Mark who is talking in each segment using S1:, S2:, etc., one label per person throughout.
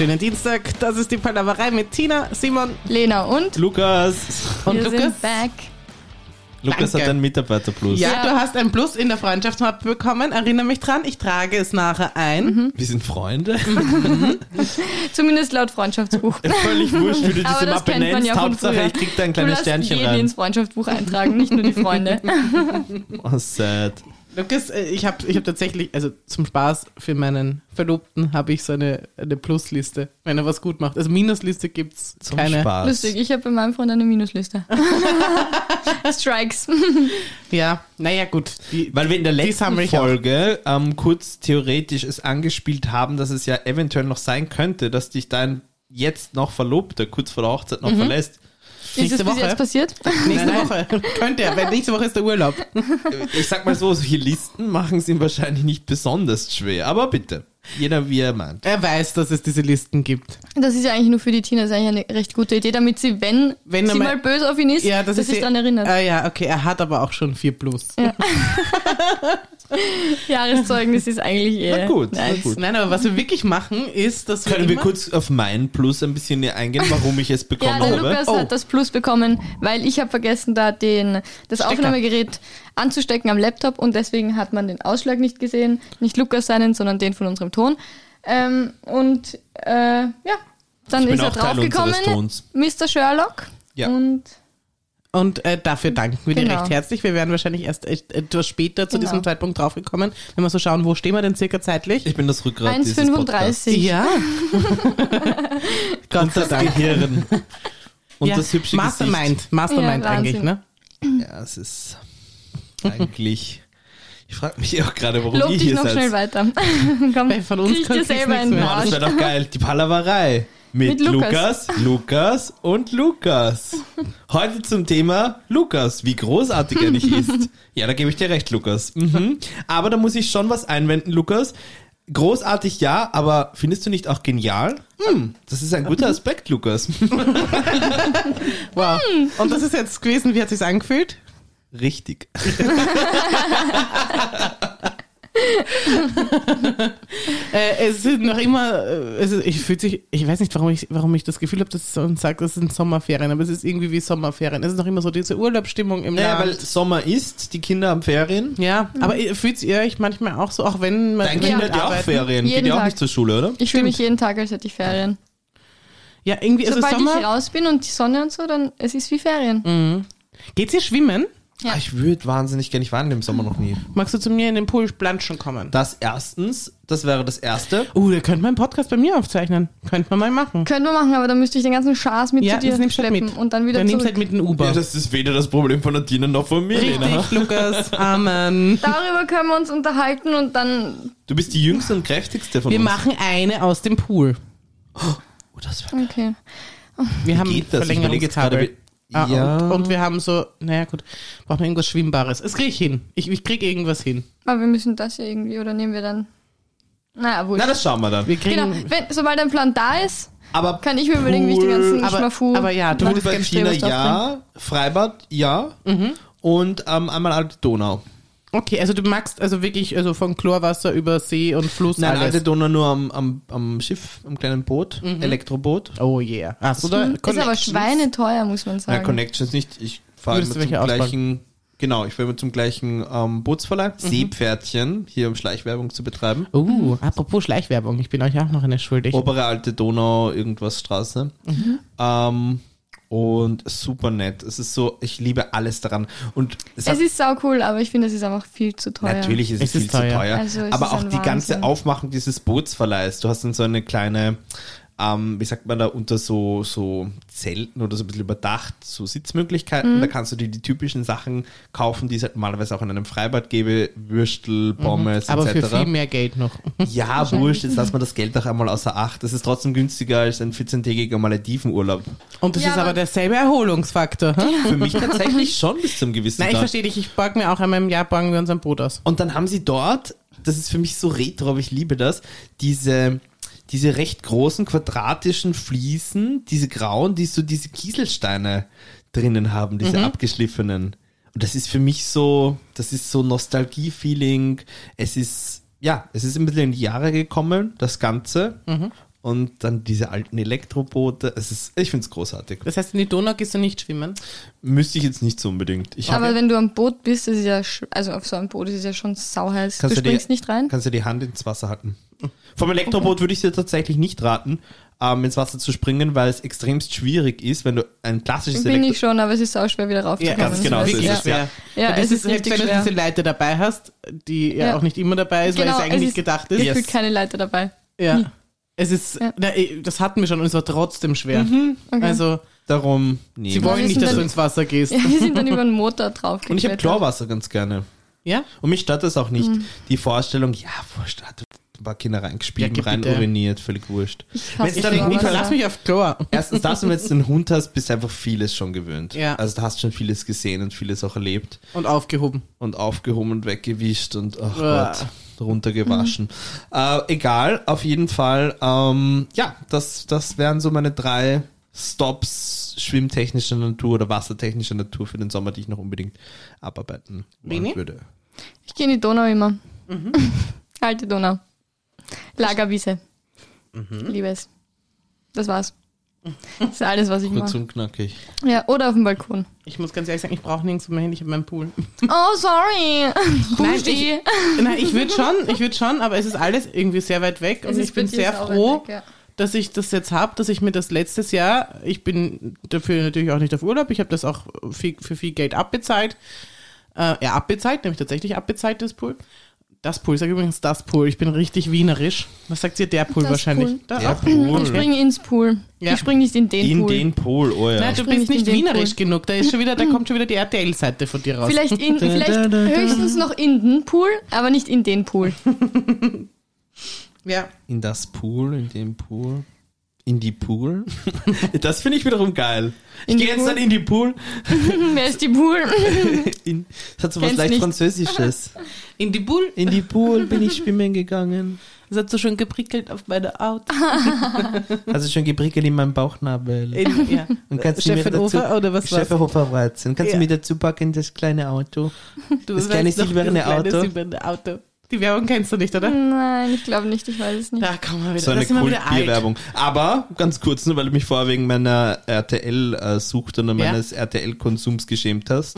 S1: wunderschönen Dienstag. Das ist die Palaverei mit Tina, Simon
S2: Lena und
S3: Lukas.
S1: und
S2: wir
S1: Lukas.
S2: sind back.
S3: Lukas
S1: Danke.
S3: hat einen Mitarbeiter-Plus.
S1: Ja,
S2: Ja.
S1: du hast ein Plus in der Freundschaftsmappe bekommen. Erinnere mich dran, ich trage es nachher ein.
S2: Mhm.
S3: Wir sind Freunde.
S2: Zumindest laut Freundschaftsbuch.
S3: Völlig wurscht, wie du
S2: Aber
S3: diese
S2: das
S3: Mappe
S2: kennt man
S3: nennst.
S2: ja von
S3: Hauptsache,
S2: früher.
S3: ich krieg da ein
S2: Du
S3: kleines
S2: lässt
S3: Sternchen
S2: jeden
S3: rein.
S2: ins Freundschaftsbuch eintragen, nicht nur die Freunde.
S3: Oh, sad.
S1: Lukas, äh, ich habe ich hab tatsächlich, also zum Spaß für meinen Verlobten habe ich so eine, eine Plusliste, wenn er was gut macht. Also Minusliste gibt's
S3: Zum
S1: keine.
S3: Spaß.
S2: Lustig, ich habe bei meinem Freund eine Minusliste. Strikes.
S1: Ja, naja gut. Die,
S3: Weil wir in der letzten. Folge ähm, kurz theoretisch es angespielt haben, dass es ja eventuell noch sein könnte, dass dich dein jetzt noch Verlobter kurz vor der Hochzeit
S2: Mhm.
S3: noch verlässt.
S2: Ist es
S1: Nächste
S2: bis
S1: Woche?
S2: jetzt passiert?
S1: nächste
S3: Nein, nein.
S1: Woche. Könnte er, weil nächste Woche ist der Urlaub.
S3: Ich sag mal so, solche Listen machen es ihm wahrscheinlich nicht besonders schwer. Aber bitte, jeder wie er meint.
S1: Er weiß, dass es diese Listen gibt.
S2: Das ist ja eigentlich nur für die Tina, das ist eigentlich eine recht gute Idee, damit sie, wenn,
S1: Wenn er
S2: sie
S1: mal-
S2: mal böse auf ihn ist,
S1: Ja, das
S2: dass
S1: ist
S2: sich daran erinnert.
S1: Ah ja, okay, er hat aber auch schon 4 Plus.
S2: Jahreszeugnis ist eigentlich eher
S3: Na gut, na
S2: nice.
S3: gut.
S1: Nein, aber was wir wirklich machen, ist, dass wir
S3: Können wir kurz auf mein Plus ein bisschen eingehen, warum ich es
S2: Ja,
S3: bekommen
S2: der
S3: habe?
S2: Lukas
S1: Oh.
S2: hat das Plus bekommen, weil ich habe vergessen, da den, das
S1: Stecker.
S2: Aufnahmegerät anzustecken am Laptop und deswegen hat man den Ausschlag nicht gesehen. Nicht Lukas seinen, sondern den von unserem Ton. Ähm, und äh, ja, dann ist er draufgekommen. Mr. Sherlock.
S3: Ja.
S2: Und
S1: Und äh, dafür danken wir dir
S2: Genau.
S1: recht herzlich. Wir werden wahrscheinlich erst etwas später zu
S2: Genau.
S1: diesem Zeitpunkt draufgekommen, wenn wir so schauen, wo stehen wir denn circa zeitlich?
S3: Ich bin das Rückgrat dieses Podcasts.
S2: 1,35.
S1: Ja. Gott sei
S3: das
S1: Dank.
S3: Gehirn. Und
S1: ja.
S3: das hübsche
S1: Mastermind, Mastermind
S2: Ja,
S1: eigentlich, ne?
S3: Gesicht. Ja, es ist eigentlich... Ich frage mich auch gerade, warum
S2: Lob
S3: ihr
S2: dich
S3: hier
S2: noch
S3: seid.
S2: schnell weiter. Komm,
S1: Weil von uns
S2: krieg dir
S1: kriegst
S2: selber.
S3: Boah, das
S2: Arsch.
S3: wäre doch geil. Die Palaverei. Mit,
S2: Mit Lukas.
S3: Lukas, Lukas und Lukas. Heute zum Thema Lukas, wie großartig er nicht ist. Ja, da gebe ich dir recht, Lukas. Mhm. Aber da muss ich schon was einwenden, Lukas. Großartig ja, aber findest du nicht auch genial? Hm, das ist ein guter Aspekt, Lukas.
S1: Wow. Und das ist jetzt gewesen, wie hat sich's angefühlt?
S3: Richtig.
S1: Äh, es sind noch immer, äh, es ist, ich fühlt sich, ich weiß nicht, warum ich, warum ich das Gefühl habe, dass es so und sagt, das sind Sommerferien, aber es ist irgendwie wie Sommerferien. Es ist noch immer so diese Urlaubsstimmung im
S3: Naja,
S1: Land.
S3: weil Sommer ist, die Kinder haben Ferien.
S1: ja, aber ihr- fühlt ihr euch manchmal auch so, auch wenn man
S3: Dein Kind
S1: wir
S3: hat ja auch? Ferien. Geht
S2: Jeden
S3: ja auch nicht zur Schule, oder?
S2: Ich fühle mich jeden Tag, als hätte ich Ferien.
S1: Ja, irgendwie, also
S2: Sobald ich
S1: Sommer.
S2: raus bin und die Sonne und so, dann es ist wie Ferien.
S1: Geht's ihr schwimmen?
S2: Ja.
S3: Ah, Ich würde wahnsinnig gerne, ich war in dem Sommer noch nie.
S1: Magst du zu mir in den Pool planschen kommen?
S3: Das erstens, das wäre das erste.
S1: Uh, da könnte man einen Podcast bei mir aufzeichnen. Könnte man mal machen.
S2: Könnten wir machen, aber dann müsste ich den ganzen Schaß mit
S1: Ja,
S2: zu dir
S1: das nimmst halt
S2: schleppen
S1: mit.
S2: und dann wieder
S1: Dann nimmst du
S2: zurück.
S1: halt mit dem Uber.
S3: Ja, das ist weder das Problem von der Tina noch von mir, Lena.
S1: Richtig, Lukas. Amen.
S2: Darüber können wir uns unterhalten und dann.
S3: Du bist die jüngste und kräftigste von
S1: Wir
S3: uns.
S1: machen eine aus dem Pool.
S3: Oh, das wär,
S2: Okay.
S1: Wir haben
S3: geht das? Ich überlege jetzt gerade, wie-
S1: Ah,
S3: ja.
S1: und, und wir haben so, naja gut, brauchen wir irgendwas Schwimmbares. Das krieg ich hin. Ich, ich krieg irgendwas hin.
S2: Aber wir müssen das ja irgendwie, oder nehmen wir dann. Naja, wurscht.
S3: Na, das schauen wir dann.
S1: Wir kriegen,
S2: Genau, wenn, sobald ein Plan da ist,
S3: Aber
S2: kann ich mir überlegen, wie ich den ganzen
S1: aber,
S2: Schmafu.
S1: aber ja, du
S3: China ja, Freibad ja und ähm, einmal alte Donau.
S1: Okay, also du magst also wirklich also von Chlorwasser über See und Fluss
S3: Nein,
S1: alles.
S3: alte Donau nur am, am, am Schiff, am kleinen Boot, Elektroboot.
S1: oh yeah. Hast du da
S2: ist aber schweineteuer, muss man
S3: Nein,
S2: sagen.
S3: Connections nicht. Ich fahre immer zum gleichen, genau, ich fahre immer zum gleichen ähm, Bootsverleih, Seepferdchen, hier um Schleichwerbung zu betreiben.
S1: Uh, apropos Schleichwerbung, ich bin euch auch noch eine schuldig.
S3: Obere Alte Donau, irgendwas Straße. Ähm, und super nett. Es ist so, ich liebe alles daran. Und es hat,
S2: es ist sau cool, aber ich finde, es ist einfach viel zu teuer.
S3: natürlich ist es,
S1: Es ist
S3: viel zu
S1: teuer.
S3: teuer.
S2: Also es
S3: aber
S2: ist
S3: auch die ganze
S2: Wahnsinn.
S3: Aufmachung dieses Bootsverleihs. Du hast dann so eine kleine, ähm, wie sagt man da, unter so, so Zelten oder so ein bisschen überdacht, so Sitzmöglichkeiten.
S2: Mhm.
S3: Da kannst du dir die typischen Sachen kaufen, die es halt normalerweise auch in einem Freibad gäbe. Würstel, Pommes,
S1: aber für
S3: etc.
S1: viel mehr Geld noch.
S3: Ja, wurscht, jetzt lassen wir das Geld doch einmal außer Acht. Das ist trotzdem günstiger als ein 14-tägiger Maledivenurlaub.
S1: Und das
S2: Ja,
S1: ist aber
S2: aber-
S1: derselbe Erholungsfaktor. Hm?
S3: Für mich tatsächlich schon bis zum gewissen
S1: Nein, ich verstehe dich. Ich borg mir auch einmal im Jahr borgen wir uns ein Boot aus.
S3: Und dann haben sie dort, das ist für mich so retro, aber ich liebe das, diese, diese recht großen quadratischen Fliesen, diese grauen, die so diese Kieselsteine drinnen haben, diese abgeschliffenen. Und das ist für mich so, das ist so Nostalgie-Feeling. Es ist, ja, es ist ein bisschen in die Jahre gekommen, das Ganze. und dann diese alten Elektroboote. Es ist, ich finde es großartig.
S1: Das heißt, in die Donau gehst du nicht schwimmen?
S3: Müsste ich jetzt nicht so unbedingt. Ich
S2: Aber wenn du am Boot bist, ist es ja, also auf so einem Boot ist es ja schon sauheiß.
S3: Kannst
S2: du
S3: du die-
S2: springst nicht rein?
S3: kannst du die Hand ins Wasser halten. Vom Elektroboot würde ich dir tatsächlich nicht raten, ähm, ins Wasser zu springen, weil es extremst schwierig ist, wenn du ein klassisches
S2: Bin
S3: Elektro...
S2: ich schon, aber es ist auch schwer wieder raufzukommen.
S3: ganz genau, so ist es,
S1: schwer.
S2: Ja,
S1: Weil das
S2: es ist
S1: halt,
S2: richtig
S1: wenn du diese Leiter dabei hast, die ja,
S2: Ja.
S1: auch nicht immer dabei ist, weil
S2: Genau,
S1: es eigentlich
S2: es
S1: nicht
S2: ist-
S1: gedacht ist.
S3: Yes.
S2: Gefühlt keine Leiter dabei.
S1: Ja. Es ist,
S2: Ja.
S1: na, eh, das hatten wir schon und es war trotzdem schwer.
S2: Okay.
S1: Also,
S3: Darum, nee.
S1: sie wollen nicht, dass du
S2: dann-
S1: ins Wasser gehst.
S2: Ja, wir sind dann über den Motor drauf
S3: Und ich habe. Chlorwasser ganz gerne.
S1: Ja?
S3: Und mich stört das auch nicht.
S2: Mhm.
S3: Die Vorstellung, ja, ein paar Kinder reingespielt,
S1: Ja,
S3: rein
S1: bitte.
S3: uriniert, völlig wurscht.
S2: Hasse
S3: dann
S1: Ich,
S3: nicht
S1: verlass mich auf Chlor.
S3: Erstens das, und wenn du einen Hund hast, bist du einfach vieles schon gewöhnt.
S1: Ja.
S3: Also du hast schon vieles gesehen und vieles auch erlebt
S1: Und aufgehoben.
S3: und aufgehoben und weggewischt und ach
S1: Uah.
S3: Gott, runtergewaschen. Äh, egal, auf jeden Fall. Ähm, ja, das, das wären so meine drei Stops schwimmtechnischer Natur oder wassertechnischer Natur für den Sommer, die ich noch unbedingt abarbeiten
S1: Bini?
S3: würde.
S2: Ich gehe in die Donau immer.
S1: Mhm.
S2: Alte Donau. Lagerwiese.
S1: Mhm.
S2: Liebe es. Das war's. Das ist alles, was ich
S3: Kurz
S2: mache.
S3: und knackig.
S2: Ja, oder auf dem Balkon.
S1: Ich muss ganz ehrlich sagen, ich brauche nirgends mehr hin, ich habe meinen Pool.
S2: Oh, sorry.
S1: Nein,
S2: Husti.
S1: Nein, ich würde schon, ich würde schon, aber es ist alles irgendwie sehr weit weg und
S2: Es
S1: ich
S2: ist bei
S1: bin sehr froh,
S2: weg, ja.
S1: dass ich das jetzt habe, dass ich mir das letztes Jahr, ich bin dafür natürlich auch nicht auf Urlaub, ich habe das auch viel, für viel Geld abbezahlt. Äh, ja, abbezahlt, nämlich tatsächlich abbezahlt, das Pool. Das Pool, ich sage übrigens das Pool, ich bin richtig wienerisch. Was sagt ihr, der Pool
S2: Das
S1: wahrscheinlich?
S2: Pool.
S1: Da
S3: Der. Pool.
S2: Ich springe ins Pool.
S1: Ja.
S2: Ich springe nicht in den
S3: In
S2: Pool.
S3: den Pool, oh ja.
S1: Nein, du bist
S2: nicht in den
S1: wienerisch
S2: Pool.
S1: genug, da ist schon wieder, da kommt schon wieder die RTL-Seite von dir raus.
S2: Vielleicht, in, vielleicht höchstens noch in den Pool, aber nicht in den Pool.
S1: Ja.
S3: In das Pool, in dem Pool. In die Pool? das finde ich wiederum geil. Ich gehe jetzt dann in die Pool.
S2: Wer ist die Pool?
S3: In, das hat so was
S2: Kennst
S3: leicht
S2: nicht.
S3: Französisches.
S1: In die Pool,
S3: In die Pool bin ich schwimmen gegangen.
S1: das hat so schön geprickelt auf meine Haut.
S3: Also schon geprickelt in meinem Bauchnabel.
S1: In, ja.
S3: Und kannst du mir dazu,
S1: oder was war's?
S3: Steffenhofer Weizen. Kannst
S1: Ja.
S3: du mir dazu packen in das kleine Auto?
S1: Du
S3: Das kleine silberne
S1: das kleine
S3: Auto.
S1: silberne Auto. Die Werbung kennst du nicht, oder?
S2: Nein, ich glaube nicht, ich weiß es nicht.
S1: Da kommen wir wieder.
S3: So eine. Kultbierwerbung. Aber ganz kurz, nur weil du mich vorher wegen meiner RTL-Sucht und
S1: Ja. Mhm.
S3: meines RTL-Konsums geschämt hast.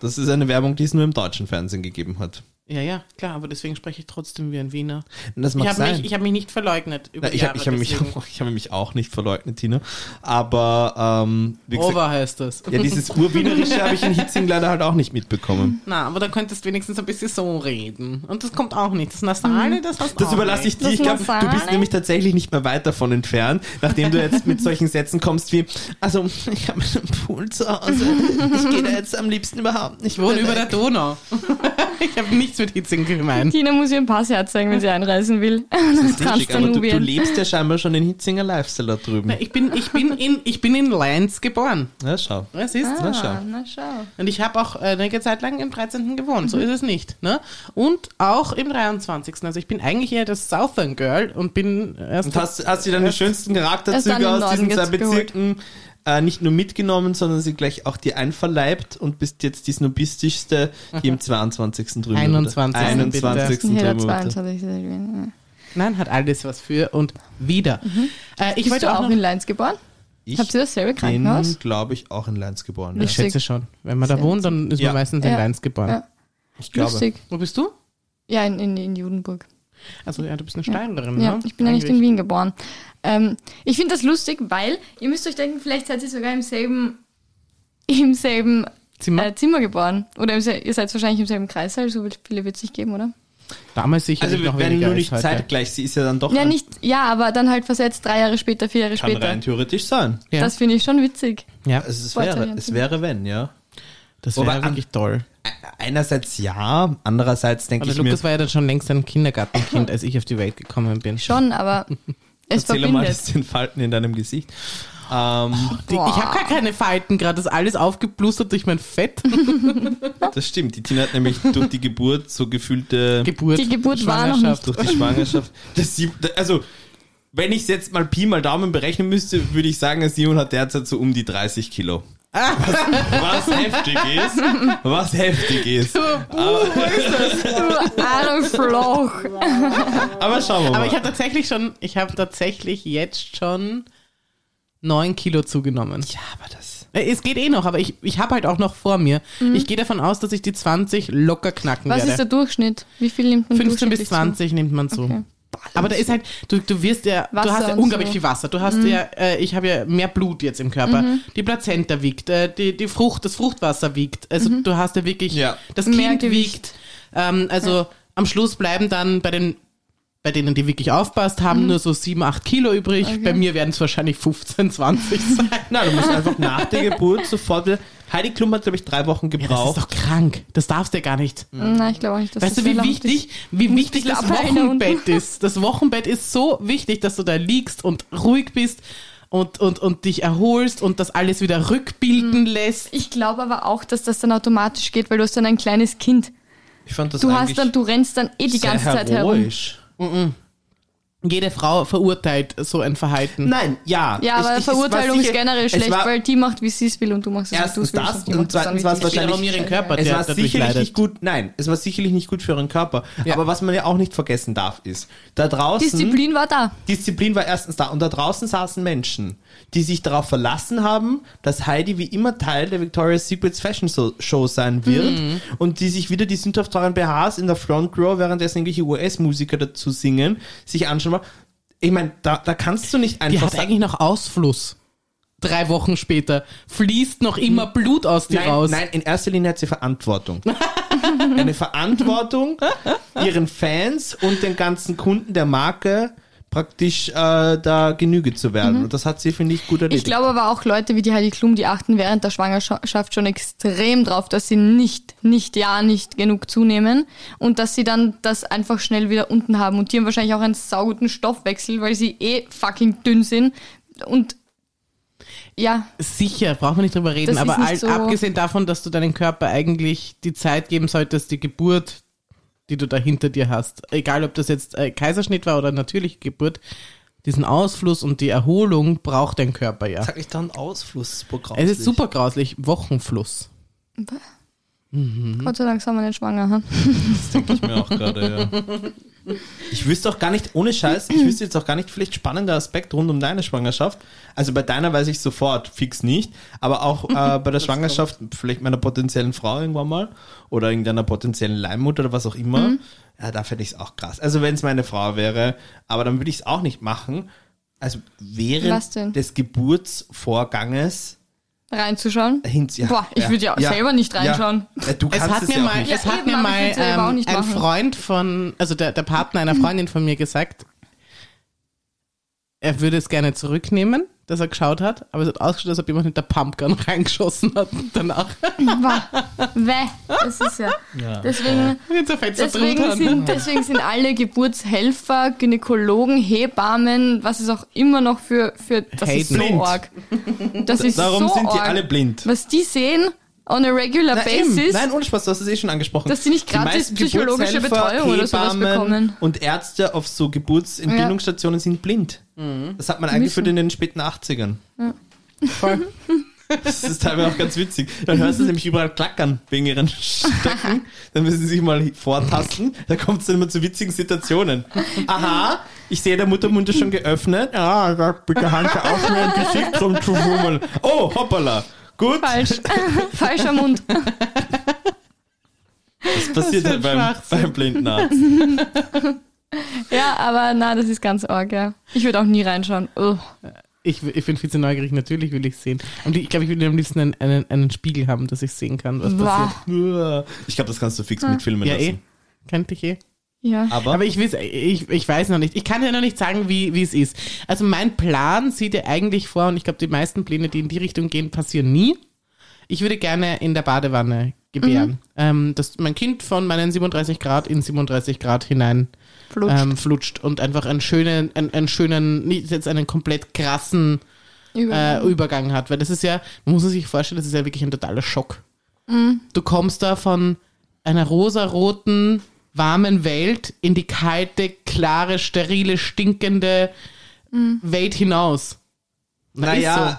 S3: Das ist eine Werbung, die es nur im deutschen Fernsehen gegeben hat.
S1: Ja, ja, klar, aber deswegen spreche ich trotzdem wie ein Wiener.
S3: Das
S1: Ich habe mich, ich hab mich nicht verleugnet. Über
S3: Na, ich habe hab mich, ich hab mich auch nicht verleugnet, Tina. Aber ähm,
S1: Over heißt das.
S3: ja, dieses Urwienerische habe ich in Hitzing leider halt auch nicht mitbekommen.
S1: Na, aber da könntest du wenigstens ein bisschen so reden. Und das kommt auch nicht. Das Nasale, das hast du
S3: Das überlasse ich
S1: nicht.
S3: dir. Ich glaube, du bist nämlich tatsächlich nicht mehr weit davon entfernt, nachdem du jetzt mit solchen Sätzen kommst wie, also ich habe einen Pool zu Hause. Ich gehe da jetzt am liebsten überhaupt nicht
S1: Ich wohne über der. Donau. ich habe nichts mit Hitzing gemeint.
S2: Tina muss ihr ein Pass herzeigen, wenn sie einreisen will. Nach
S3: Lustig, aber du, du lebst ja scheinbar schon den Hitzinger Lifestyle da drüben.
S1: Na, Ich bin, ich bin in, ich bin in Lions geboren.
S3: Ja, schau.
S1: Das ist.
S3: Na, schau.
S2: Ah, na schau.
S1: Und ich habe auch äh, einige Zeit lang im 13. gewohnt, so ist es nicht. Ne? Und auch im 23. Also ich bin eigentlich eher das Southern Girl und bin erst.
S3: Und hast, hast du dann die schönsten Charakterzüge aus diesen zwei
S2: geht's geholt.
S3: Äh, nicht nur mitgenommen, sondern sie gleich auch dir einverleibt und bist jetzt die snobistischste, die im 22. drüben
S1: 21.
S3: 21.
S1: bitte.
S2: Jeder
S3: drüben wurde.
S2: 22. ist
S1: Nein, hat alles was für und wieder. Äh, ich
S2: Bist
S1: wollte
S2: du
S1: auch
S2: auch
S1: noch,
S2: in Leins geboren?
S3: Ich
S2: Habt ihr dasselbe Krankenhaus?
S3: bin, glaube ich, auch in Leins geboren.
S1: Ich
S3: Ja.
S1: schätze schon. Wenn man da
S2: Sehr
S1: wohnt, dann ist
S3: Ja.
S1: man meistens in
S2: Ja.
S1: Lions geboren.
S2: Ja.
S3: Ich glaube.
S2: Lustig.
S1: Wo bist du?
S2: Ja, in, in, in Judenburg.
S1: Also ja, du bist eine Steinerin,
S2: Ja,
S1: ne?
S2: ich bin ja nicht in. Wien geboren. Ähm, ich finde das lustig, weil ihr müsst euch denken, vielleicht seid ihr sogar im selben, im selben
S1: Zimmer?
S2: äh, Zimmer geboren. Oder im, ihr seid wahrscheinlich im selben Kreißsaal, so viele wird es nicht geben, oder?
S1: Damals sicher
S3: Also
S1: noch
S3: wenn
S1: weniger
S3: nur nicht zeitgleich, sie ist ja dann doch
S2: Ja, nicht, ja, aber dann halt versetzt drei Jahre später, vier Jahre
S3: kann
S2: später.
S3: rein theoretisch sein.
S1: Ja.
S2: Das finde ich schon witzig.
S1: Ja,
S3: Es, es, wäre, es wäre wenn, ja.
S1: Das wäre wirklich toll.
S3: Einerseits ja, andererseits denke ich mir,
S1: Lukas war ja dann schon längst ein Kindergartenkind, als ich auf die Welt gekommen bin.
S2: Schon, aber es
S3: erzähl mal
S2: verbindet.
S3: das den Falten in deinem Gesicht. Ähm,
S1: Die, ich habe gar keine Falten gerade, das ist alles aufgeblustert durch mein Fett.
S3: das stimmt. Die Tina hat nämlich durch die Geburt so gefühlte
S1: Geburt.
S2: Die Geburt war noch
S1: Schwangerschaft.
S3: durch die Schwangerschaft. Das sie, also, wenn ich es jetzt mal Pi mal Daumen berechnen müsste, würde ich sagen, Simon hat derzeit so um die 30 Kilo. Was heftig ist, was heftig ist.
S2: Du Arschloch.
S3: Aber schauen wir mal.
S1: Aber ich habe tatsächlich schon, ich habe tatsächlich jetzt schon neun Kilo zugenommen.
S3: ja, aber das.
S1: Äh, Es geht eh noch, aber ich, ich habe halt auch noch vor mir. Ich gehe davon aus, dass ich die 20 locker knacken
S2: Was ist der
S1: werde.
S2: Durchschnitt? Wie viel nimmt man
S1: 15 bis
S2: durchschnittlich
S1: 20 nimmt man zu.
S2: Okay.
S1: Aber da ist halt, du, du wirst ja, du
S2: Wasser
S1: hast ja unglaublich
S2: so.
S1: viel Wasser. Du hast ja, äh, ich habe ja mehr Blut jetzt im Körper. Die Plazenta wiegt, äh, die, die Frucht, das Fruchtwasser wiegt. Also du hast ja wirklich,
S3: Ja.
S1: das
S2: Mehr
S1: Kind
S2: Gewicht.
S1: wiegt. Ähm, also am Schluss bleiben dann bei den bei denen, die wirklich aufpasst, haben nur so 7, 8 Kilo übrig.
S2: Okay.
S1: Bei mir werden es wahrscheinlich 15, 20 sein.
S3: Nein, du musst einfach nach der Geburt sofort wieder. Heidi Klum hat, glaube ich, drei Wochen
S1: Ja, das ist
S3: gebraucht.
S1: doch krank. Das darfst du ja gar nicht.
S2: zu? Nein, ich glaube auch nicht, dass
S1: Weißt
S2: das
S1: du, wie wichtig, wie wichtig das. Wochenbett ist? Das Wochenbett ist so wichtig, dass du da liegst und ruhig bist und, und, und dich erholst und das alles wieder rückbilden lässt.
S2: Ich glaube aber auch, dass das dann automatisch geht, weil du hast dann ein kleines Kind.
S3: Ich fand das
S2: Du hast dann, du rennst dann eh die ganze Zeit herum.
S3: heroisch.
S1: Jede Frau verurteilt so ein Verhalten.
S3: Nein, ja.
S2: Ja, aber
S3: Ich- ich-
S2: Verurteilung ist
S3: sicher-
S2: generell
S3: es
S2: schlecht,
S3: war-
S2: weil die macht, wie sie es will und du machst es, wie du
S3: Erstens
S2: es willst.
S3: und
S2: macht das
S3: zweitens war es wahrscheinlich-
S1: um ihren Körper,
S3: Es
S1: der
S3: war sicherlich
S1: leidet.
S3: nicht gut, nein, es war sicherlich nicht gut für ihren Körper.
S1: Ja.
S3: Aber was man ja auch nicht vergessen darf, ist, da draußen.
S2: Disziplin war da.
S3: Disziplin war erstens da. Und da draußen saßen Menschen, die sich darauf verlassen haben, dass Heidi wie immer Teil der Victoria's Secrets Fashion Show sein wird.
S1: Mhm.
S3: Und die sich wieder die sündhaftteuren BHs in der Front Row, währenddessen irgendwelche US-Musiker dazu singen, sich anschauen. Ich meine, da, da kannst du nicht
S1: Die
S3: einfach
S1: hat eigentlich noch Ausfluss. Drei Wochen später fließt noch immer Blut aus dir
S3: Nein,
S1: raus.
S3: nein, in erster Linie hat sie Verantwortung. Eine Verantwortung ihren Fans und den ganzen Kunden der Marke praktisch äh, da Genüge zu werden. Und das hat sie, finde ich, gut erledigt.
S2: Ich glaube aber auch Leute wie die Heidi Klum, die achten während der Schwangerschaft schon extrem drauf, dass sie nicht, nicht, ja, nicht genug zunehmen und dass sie dann das einfach schnell wieder unten haben. Und die haben wahrscheinlich auch einen sauguten Stoffwechsel, weil sie eh fucking dünn sind. Und ja,
S1: Sicher, braucht man nicht drüber reden,
S2: Das
S1: aber all,
S2: so-
S1: abgesehen davon, dass du deinem Körper eigentlich die Zeit geben solltest, die Geburt, die du da hinter dir hast, egal ob das jetzt äh, Kaiserschnitt war oder natürliche Geburt, diesen Ausfluss und die Erholung braucht dein Körper ja.
S3: Sag ich dann Ausflussprogramm.
S1: Es ist super grauslich, Wochenfluss.
S2: Gott sei Dank sind wir nicht schwanger. Hm?
S3: Das denke ich mir auch gerade, ja. Ich wüsste auch gar nicht, ohne Scheiß, ich wüsste jetzt auch gar nicht, vielleicht spannender Aspekt rund um deine Schwangerschaft. Also bei deiner weiß ich sofort, fix nicht, aber auch äh, bei der Schwangerschaft, vielleicht meiner potenziellen Frau irgendwann mal oder irgendeiner potenziellen Leihmutter oder was auch immer, ja, da fände ich es auch krass. Also wenn es meine Frau wäre, aber dann würde ich es auch nicht machen. Also während des Geburtsvorganges
S2: Reinzuschauen.
S3: hin, ja,
S2: Boah, ich würde ja selber nicht reinschauen.
S3: Ja. Du
S1: Es
S3: kannst
S1: hat
S3: es
S1: mir
S3: ja auch
S1: mal,
S3: nicht.
S1: es
S2: Ja,
S1: hat mir mal ähm,
S2: nicht
S1: ein. Freund von, also der, der Partner einer Freundin von mir gesagt, er würde es gerne zurücknehmen, dass er geschaut hat, aber es hat ausgeschaut, als ob jemand mit der Pumpgun reingeschossen hat danach.
S2: Weh. Das ist ja. Deswegen,
S1: Fenster
S2: deswegen,
S1: drunter.
S2: sind, deswegen sind alle Geburtshelfer, Gynäkologen, Hebammen, was es auch immer noch für, für das ist so
S1: Blind.
S2: arg. Das ist
S3: Darum
S2: so
S3: sind die
S2: arg.
S3: alle blind.
S2: Was die sehen on a regular
S3: Na, eben.
S2: basis,
S3: Nein, ohne Spaß, du hast es eh schon angesprochen.
S2: Dass die nicht gratis psychologische Betreuung oder sowas bekommen.
S3: Und Ärzte auf so Geburtsentbindungsstationen sind blind. Das hat man eingeführt in den späten 80ern.
S1: Voll.
S3: Das ist teilweise auch ganz witzig. Dann hörst du es nämlich überall klackern wegen ihren Stöcken. Dann müssen sie sich mal vortasten. Da kommt es dann immer zu witzigen Situationen. Aha, ich sehe der Muttermund ist schon geöffnet. Ja, sag bitte Hand auf mir ein Gesicht zum zu fummeln. Oh, hoppala. Gut,
S2: falsch. Falscher Mund.
S3: das passiert
S1: Was
S3: halt beim, beim Blindenarzt.
S2: Ja, aber na, das ist ganz arg, ja. Ich würde auch nie reinschauen. Ugh.
S1: Ich, ich bin viel zu neugierig, natürlich will ich sehen. Und ich glaube, ich würde am liebsten einen, einen, einen Spiegel haben, dass ich sehen kann, was
S2: Boah.
S1: passiert.
S3: Ich glaube, das kannst du fix mitfilmen
S1: Ja, eh.
S3: lassen.
S1: Könnte ich eh.
S2: Ja.
S3: Aber,
S1: Aber ich, weiß, ich, ich weiß noch nicht. Ich kann ja noch nicht sagen, wie, wie es ist. Also mein Plan sieht ja eigentlich vor, und ich glaube, die meisten Pläne, die in die Richtung gehen, passieren nie. Ich würde gerne in der Badewanne gebären. Ähm, dass mein Kind von meinen 37 Grad in 37 Grad hinein
S2: Flutscht.
S1: ähm, flutscht und einfach einen schönen, einen, einen schönen, nicht jetzt einen komplett krassen äh, Übergang hat. Weil das ist ja, man muss sich vorstellen, das ist ja wirklich ein totaler Schock. Du kommst da von einer rosaroten, warmen Welt in die kalte, klare, sterile, stinkende Welt hinaus.
S3: Naja,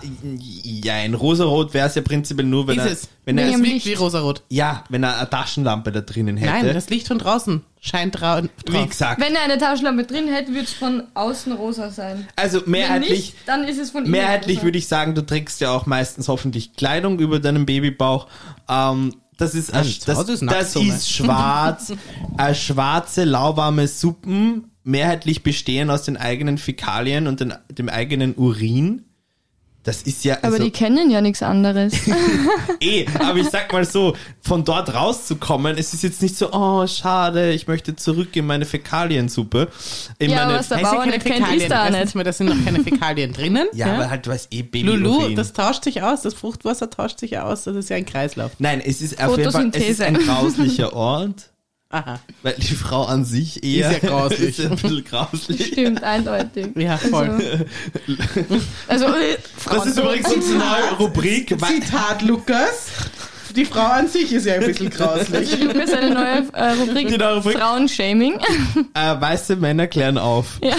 S3: ja, in rosarot wäre es ja prinzipiell nur, wenn
S1: Ist
S3: er,
S1: es?
S3: wenn
S2: Nee,
S3: er,
S1: Es wirkt
S2: Licht.
S1: wie rosarot.
S3: ja, wenn er eine Taschenlampe da drinnen hätte.
S1: Nein, das Licht von draußen scheint drau
S3: wie gesagt,
S2: Wenn er eine Taschenlampe drin hätte, würde es von außen rosa sein.
S3: also mehrheitlich,
S2: nicht, dann ist es von innen
S3: mehrheitlich würde ich sagen, du trägst ja auch meistens hoffentlich Kleidung über deinem Babybauch. Ähm, das ist, ein- das,
S1: ist nackt
S3: das
S1: so, ne?
S3: ist schwarz, äh, schwarze, lauwarme Suppen, mehrheitlich bestehen aus den eigenen Fäkalien und den, dem eigenen Urin. Das ist ja,
S2: Aber
S3: also,
S2: die kennen ja nichts anderes.
S3: eh, aber ich sag mal so, von dort rauszukommen, es ist jetzt nicht so, oh, schade, ich möchte zurück in meine Fäkaliensuppe. In
S2: Ja,
S3: meine,
S2: was der
S1: ja
S2: Bauer
S1: keine
S2: nicht kennt, ist da nicht.
S1: mal, da sind noch keine Fäkalien drinnen.
S3: ja, aber halt, du weißt eh, Baby
S1: Lulu, das tauscht sich aus, das Fruchtwasser tauscht sich aus, das ist ja ein Kreislauf.
S3: Nein, es ist auf jeden Fall, es ist
S2: Photosynthese.
S3: ein grauslicher Ort.
S1: Aha.
S3: Weil die Frau an sich eher
S1: Ist ja grauslich.
S3: ist ein bisschen grauslich.
S2: Stimmt, eindeutig.
S1: Ja, voll.
S2: Also, also äh,
S3: Das ist übrigens unsere neue Rubrik. weil-
S1: Zitat Lukas. Die Frau an sich ist ja ein bisschen grauslich.
S2: Lukas eine neue äh, Rubrik,
S3: Rubrik.
S2: Frauenshaming.
S3: Äh, weiße Männer klären auf.
S2: Ja.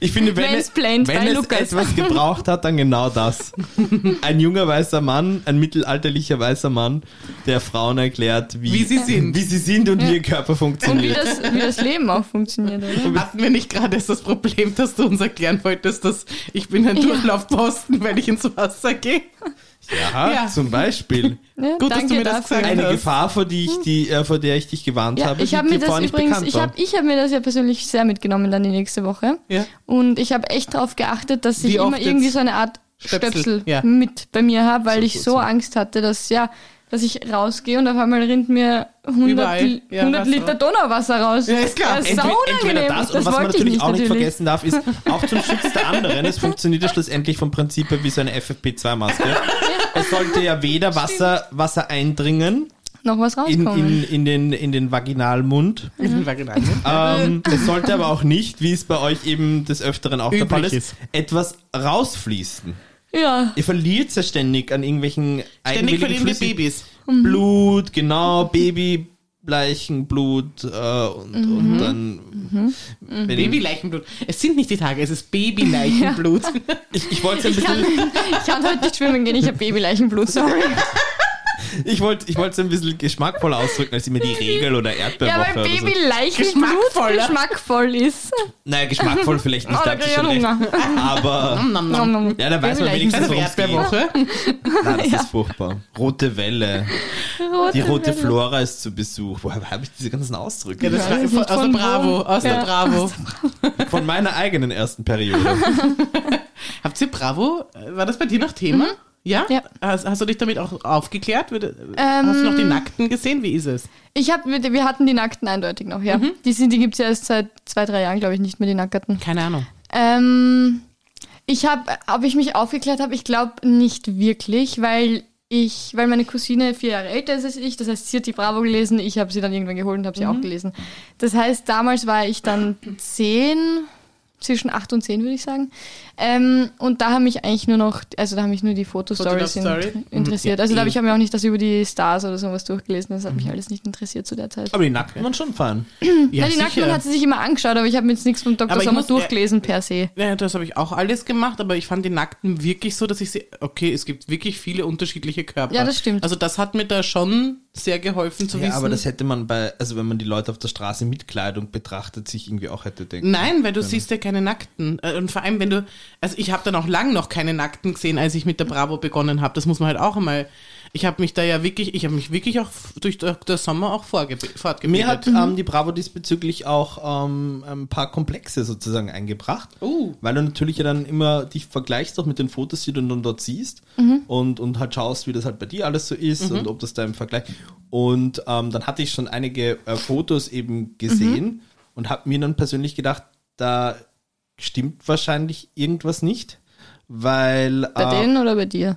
S3: Ich finde, wenn, es, wenn es
S2: Lukas.
S3: etwas gebraucht hat, dann genau das. Ein junger weißer Mann, ein mittelalterlicher weißer Mann, der Frauen erklärt, wie,
S1: Wie sie sind.
S3: wie sie sind und wie ihr Körper
S2: Und wie
S3: funktioniert.
S2: das, wie das Leben auch funktioniert, oder?
S1: Hatten wir nicht gerade erst das Problem, dass du uns erklären wolltest, dass ich bin ein
S2: Ja.
S1: Durchlaufposten, wenn ich ins Wasser gehe?
S3: Ja,
S1: Ja.
S3: zum Beispiel.
S2: Ja,
S1: Gut, dass
S2: danke
S1: du mir das gesagt
S3: Eine
S1: hast.
S3: Gefahr, vor, die ich die, äh, vor der ich dich gewarnt
S2: Ja,
S3: habe,
S2: ich
S3: die
S2: habe mir das
S3: nicht
S2: übrigens, ich habe ich hab mir das ja persönlich sehr mitgenommen dann die nächste Woche.
S1: Ja.
S2: Und ich habe echt darauf geachtet, dass ich
S1: Wie
S2: immer irgendwie so eine Art
S1: Stöpsel,
S2: Stöpsel,
S1: ja.
S2: mit bei mir habe, weil
S3: So,
S2: ich
S3: so,
S2: so. Angst hatte, dass ja, dass ich rausgehe und auf einmal rinnt mir 100,
S1: Überall. Ja,
S2: 100
S1: Wasser.
S2: Liter Donauwasser raus.
S1: Ja, ist klar.
S2: Das ist
S3: Entweder, entweder das, und was man natürlich auch nicht
S2: natürlich.
S3: vergessen darf, ist auch zum Schutz der anderen. Es funktioniert ja schlussendlich vom Prinzip her wie so eine FFP2-Maske. Es sollte ja weder Wasser, Wasser eindringen
S2: Noch was
S3: in,
S2: rauskommen.
S3: in, in, den, in den Vaginalmund.
S1: Ich bin vaginal. ne?
S3: Ähm, es sollte aber auch nicht, wie es bei euch eben des Öfteren auch der
S1: Üblich
S3: Fall ist,
S1: ist.
S3: etwas rausfließen.
S2: ja.
S3: Ihr verliert ja ständig an irgendwelchen
S1: Ständig verlieren wir. Babys.
S3: Blut, genau, Babybleichenblut äh, und,
S2: Mhm.
S3: und dann wenn ich-
S1: Babyleichenblut. Es sind nicht die Tage, es ist Babyleichenblut.
S3: Ich, ich wollte ein
S2: Ich kann,
S3: bisschen,
S2: ich kann heute nicht schwimmen gehen, ich habe Babyleichenblut, sorry.
S3: ich wollte, ich wollte ein bisschen geschmackvoller ausdrücken als immer die Regel oder
S2: Ja,
S3: Erdbeerwoche
S2: weil
S3: oder so.
S2: Babyleichenblut
S1: Geschmackvoller.
S2: geschmackvoll ist.
S3: Naja, geschmackvoll vielleicht nicht,
S2: Oh,
S3: da schon recht. Aber
S1: Nom, nom, nom.
S3: ja, da weiß man wenigstens, worum es geht.
S1: Erdbeerwoche.
S3: Nein, das ist furchtbar. Rote Welle. Die rote Flora ist zu Besuch. Woher habe ich diese ganzen Ausdrücke?
S1: Ja, das
S2: Ja,
S1: von, aus der
S2: von
S1: Bravo. Aus der
S2: Ja.
S1: Bravo.
S3: Von meiner eigenen ersten Periode.
S1: Habt ihr Bravo? War das bei dir noch Thema? Ja?
S2: Ja.
S1: Hast, hast du dich damit auch aufgeklärt?
S2: Ähm,
S1: hast du noch die Nackten gesehen? Wie ist es?
S2: Ich hab, wir, hatten die Nackten eindeutig noch, ja. Die, sind, die gibt's ja erst seit zwei, drei Jahren, glaube ich, nicht mehr, die Nackten.
S1: Keine Ahnung.
S2: Ähm, ich habe, ob ich mich aufgeklärt habe, ich glaube nicht wirklich, weil ich, weil meine Cousine vier Jahre älter ist als ich, das heißt, sie hat die Bravo gelesen, ich habe sie dann irgendwann geholt und habe sie auch gelesen. Das heißt, damals war ich dann zehn, zwischen acht und zehn würde ich sagen. Ähm, und da haben mich eigentlich nur noch, also da haben mich nur die Fotostories in, interessiert.
S1: Ja,
S2: Also da habe
S1: eh.
S2: ich habe mir auch nicht das über die Stars oder sowas durchgelesen, das hat mich alles nicht interessiert zu der Zeit.
S3: Aber die Nackten waren schon fein.
S1: Ja,
S2: Ja, die Nackten hat sie sich immer angeschaut, aber ich habe mir jetzt nichts von Dr.
S1: Aber
S2: Sommer
S1: muss-
S2: durchgelesen per se.
S1: Ja, das habe ich auch alles gemacht, aber ich fand die Nackten wirklich so, dass ich sie. Okay, es gibt wirklich viele unterschiedliche Körper.
S2: Ja, das stimmt.
S1: Also das hat mir da schon sehr geholfen zu
S3: Ja,
S1: wissen.
S3: aber das hätte man bei, also wenn man die Leute auf der Straße mit Kleidung betrachtet, sich irgendwie auch hätte denken.
S1: Nein, weil du siehst ja keine Nackten. Äh, Und vor allem, wenn du, also ich habe dann auch lang noch keine Nackten gesehen, als ich mit der Bravo begonnen habe. Das muss man halt auch einmal. Ich habe mich da ja wirklich, ich habe mich wirklich auch durch den Sommer auch fortgebildet.
S3: Mir hat ähm, die Bravo diesbezüglich auch ähm, ein paar Komplexe sozusagen eingebracht.
S1: Oh.
S3: Weil du natürlich ja dann immer dich vergleichst auch mit den Fotos, die du dann dort siehst und, und halt schaust, wie das halt bei dir alles so ist und ob das da im Vergleich. Und ähm, dann hatte ich schon einige äh, Fotos eben gesehen und habe mir dann persönlich gedacht, da stimmt wahrscheinlich irgendwas nicht. Weil,
S2: Bei
S3: äh,
S2: denen oder bei dir?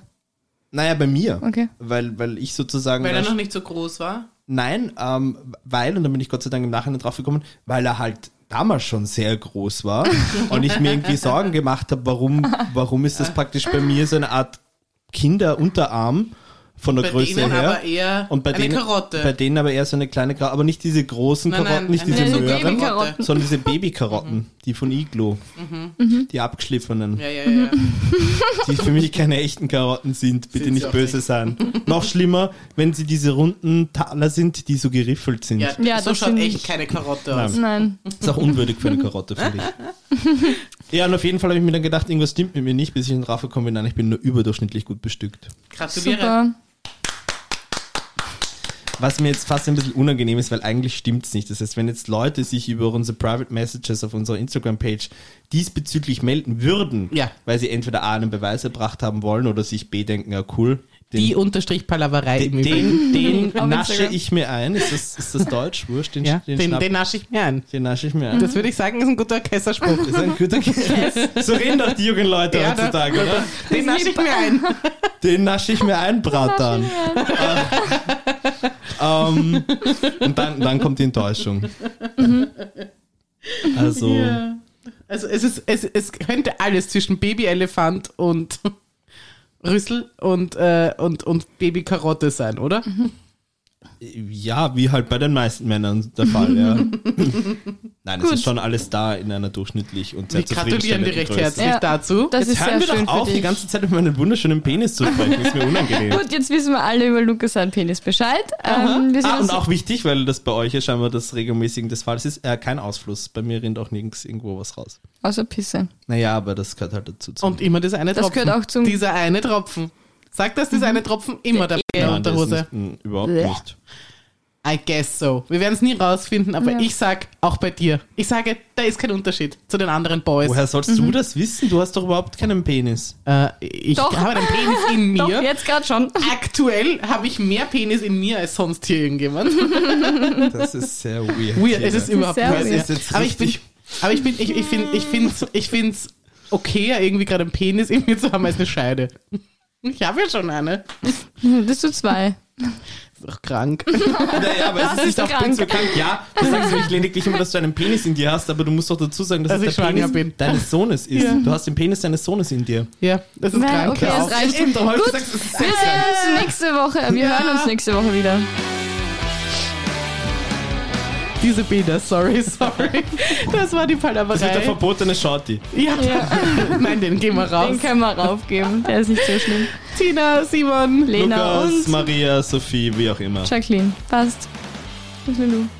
S3: Naja, bei mir.
S2: Okay.
S3: Weil, weil ich sozusagen.
S1: weil er noch nicht so groß war.
S3: Nein, ähm, weil, und da bin ich Gott sei Dank im Nachhinein drauf gekommen, weil er halt damals schon sehr groß war und ich mir irgendwie Sorgen gemacht habe, warum, warum ist das praktisch bei mir so eine Art Kinderunterarm, von der
S1: Bei
S3: Größe
S1: denen
S3: her.
S1: aber eher
S3: und bei
S1: eine
S3: denen,
S1: Karotte.
S3: Bei denen aber eher so eine kleine Karotte, aber nicht diese großen
S1: Nein, nein,
S3: Karotten, nicht
S1: eine-
S3: diese
S2: so
S3: Möhren,
S2: Babykarotten.
S3: sondern diese Babykarotten, die von Iglo, die abgeschliffenen,
S1: ja, ja, ja.
S3: die für mich keine echten Karotten sind, bitte
S1: Sind
S3: nicht böse sein. Noch schlimmer, wenn sie diese runden Taler sind, die so geriffelt sind.
S1: ja,
S2: Ja,
S1: so
S2: das
S1: schaut
S2: sind-
S1: echt keine Karotte aus.
S2: Nein.
S3: Ist auch unwürdig für eine Karotte, finde ich. Ja, und auf jeden Fall habe ich mir dann gedacht, irgendwas stimmt mit mir nicht, bis ich in drauf gekommen bin, nein, ich bin nur überdurchschnittlich gut bestückt.
S1: Gratuliere.
S2: Super.
S3: Was mir jetzt fast ein bisschen unangenehm ist, weil eigentlich stimmt's nicht. Das heißt, wenn jetzt Leute sich über unsere Private Messages auf unserer Instagram-Page diesbezüglich melden würden,
S1: Ja.
S3: weil sie entweder A einen Beweis erbracht haben wollen oder sich B denken, ja cool, den,
S1: Die unterstrich Palaverei im
S3: den,
S1: Übrigen.
S3: den, den nasche ich mir ein. Ist das, ist das Deutsch? Wurscht, den,
S1: Ja,
S3: den,
S1: den, den nasche ich mir ein.
S3: den nasche ich mir ein.
S1: Das würde ich sagen, ist ein guter Kesserspruch.
S3: Das ist ein guter So reden doch die jungen Leute
S1: Ja,
S3: heutzutage, oder?
S1: Den nasche ich mir ein.
S3: Den nasche ich mir ein, Bratan. ähm, und dann, dann kommt die Enttäuschung. Also,
S1: Ja. Also es ist, es, es könnte alles zwischen Babyelefant und Rüssel und, äh, und, und Babykarotte sein, oder?
S3: Ja, wie halt bei den meisten Männern der Fall, ja. Nein, es ist schon alles da in einer durchschnittlich und sehr
S1: Wir gratulieren dir recht
S3: Größe.
S1: herzlich
S2: Ja.
S1: dazu.
S2: Das
S3: Jetzt
S2: ist
S3: hören
S2: sehr
S3: wir
S2: schön
S3: doch auf, die ganze Zeit über meinen wunderschönen Penis zu sprechen. Ist mir unangenehm.
S2: Gut, jetzt wissen wir alle über Lukas seinen Penis Bescheid. Ähm,
S3: Ah, und auch wichtig, weil das bei euch ja scheinbar das regelmäßig des Falls ist, äh, kein Ausfluss. Bei mir rinnt auch nirgends irgendwo was raus.
S2: außer Pisse.
S3: Naja, aber das gehört halt dazu. zum-
S1: Und immer das eine
S2: Das
S1: Tropfen.
S2: gehört auch zum-
S1: Dieser eine Tropfen. Sag, dass dieser eine Tropfen immer dabei in der
S3: das ist
S1: Unterhose.
S3: nicht, mh, überhaupt nicht.
S1: I guess so. Wir werden es nie rausfinden, aber
S2: Ja.
S1: ich sag auch bei dir. Ich sage, da ist kein Unterschied zu den anderen Boys.
S3: Woher sollst du das wissen? Du hast doch überhaupt keinen Penis.
S1: Äh, ich
S2: Doch.
S1: habe einen Penis in
S2: Doch,
S1: mir.
S2: jetzt gerade schon.
S1: Aktuell habe ich mehr Penis in mir als sonst hier irgendjemand.
S3: Das ist sehr weird.
S1: Weird, es ist überhaupt
S2: weird.
S1: weird.
S3: Das ist jetzt
S1: Aber ich bin, aber ich bin, ich, ich finde, ich finde, ich finde es okay, irgendwie gerade einen Penis in mir zu haben als eine Scheide. Ich habe ja schon eine.
S2: Das du zwei.
S1: Ist doch krank.
S3: Naja, aber es ist nicht
S2: Ist
S3: auf
S2: krank.
S3: Prinz bekannt. Ja, du sagst nämlich lediglich immer, dass du einen Penis in dir hast, aber du musst doch dazu sagen, dass
S1: Dass
S3: es
S1: ich
S3: der Penis
S1: bin.
S3: deines Sohnes ist.
S1: Ja.
S3: Du hast den Penis deines Sohnes in dir.
S1: Ja, das ist
S2: Nein,
S1: krank.
S2: okay, das reicht.
S3: Eben,
S2: Gut.
S3: gesagt,
S2: Wir sehen
S3: krank.
S2: uns nächste Woche. Wir
S1: Ja.
S2: hören uns nächste Woche wieder.
S1: Diese Bilder, sorry, sorry. Das war die
S3: Das wird der
S1: Palaverei.
S3: verbotene Shorty.
S1: Ja.
S2: Ja.
S1: Nein, den gehen wir raus.
S2: Den können wir raufgeben. Der ist nicht so schlimm.
S1: Tina, Simon,
S2: Lena
S3: Lukas,
S2: und
S3: Maria, Sophie, wie auch immer.
S2: Jacqueline. Passt. Was will du?